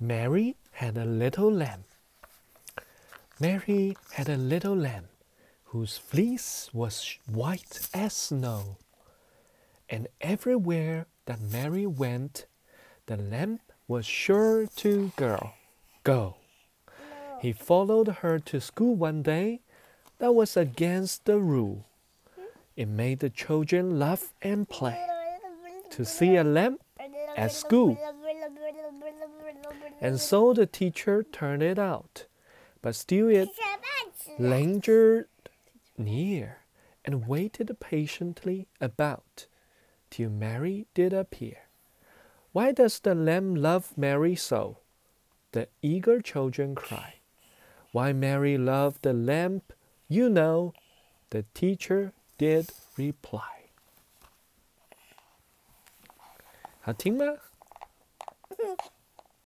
Mary had a little lamb. Mary had a little lamb whose fleece was white as snow. And everywhere that Mary went, the lamb was sure to go. Go. He followed her to school one day. That was against the rule. It made the children laugh and play to see a lamb at school. And so the teacher turned it out. But still it lingered near and waited patiently about till Mary did appear. Why does the lamb love Mary so? The eager children cry. Why Mary loved the lamb, you know, the teacher did reply. 好听吗？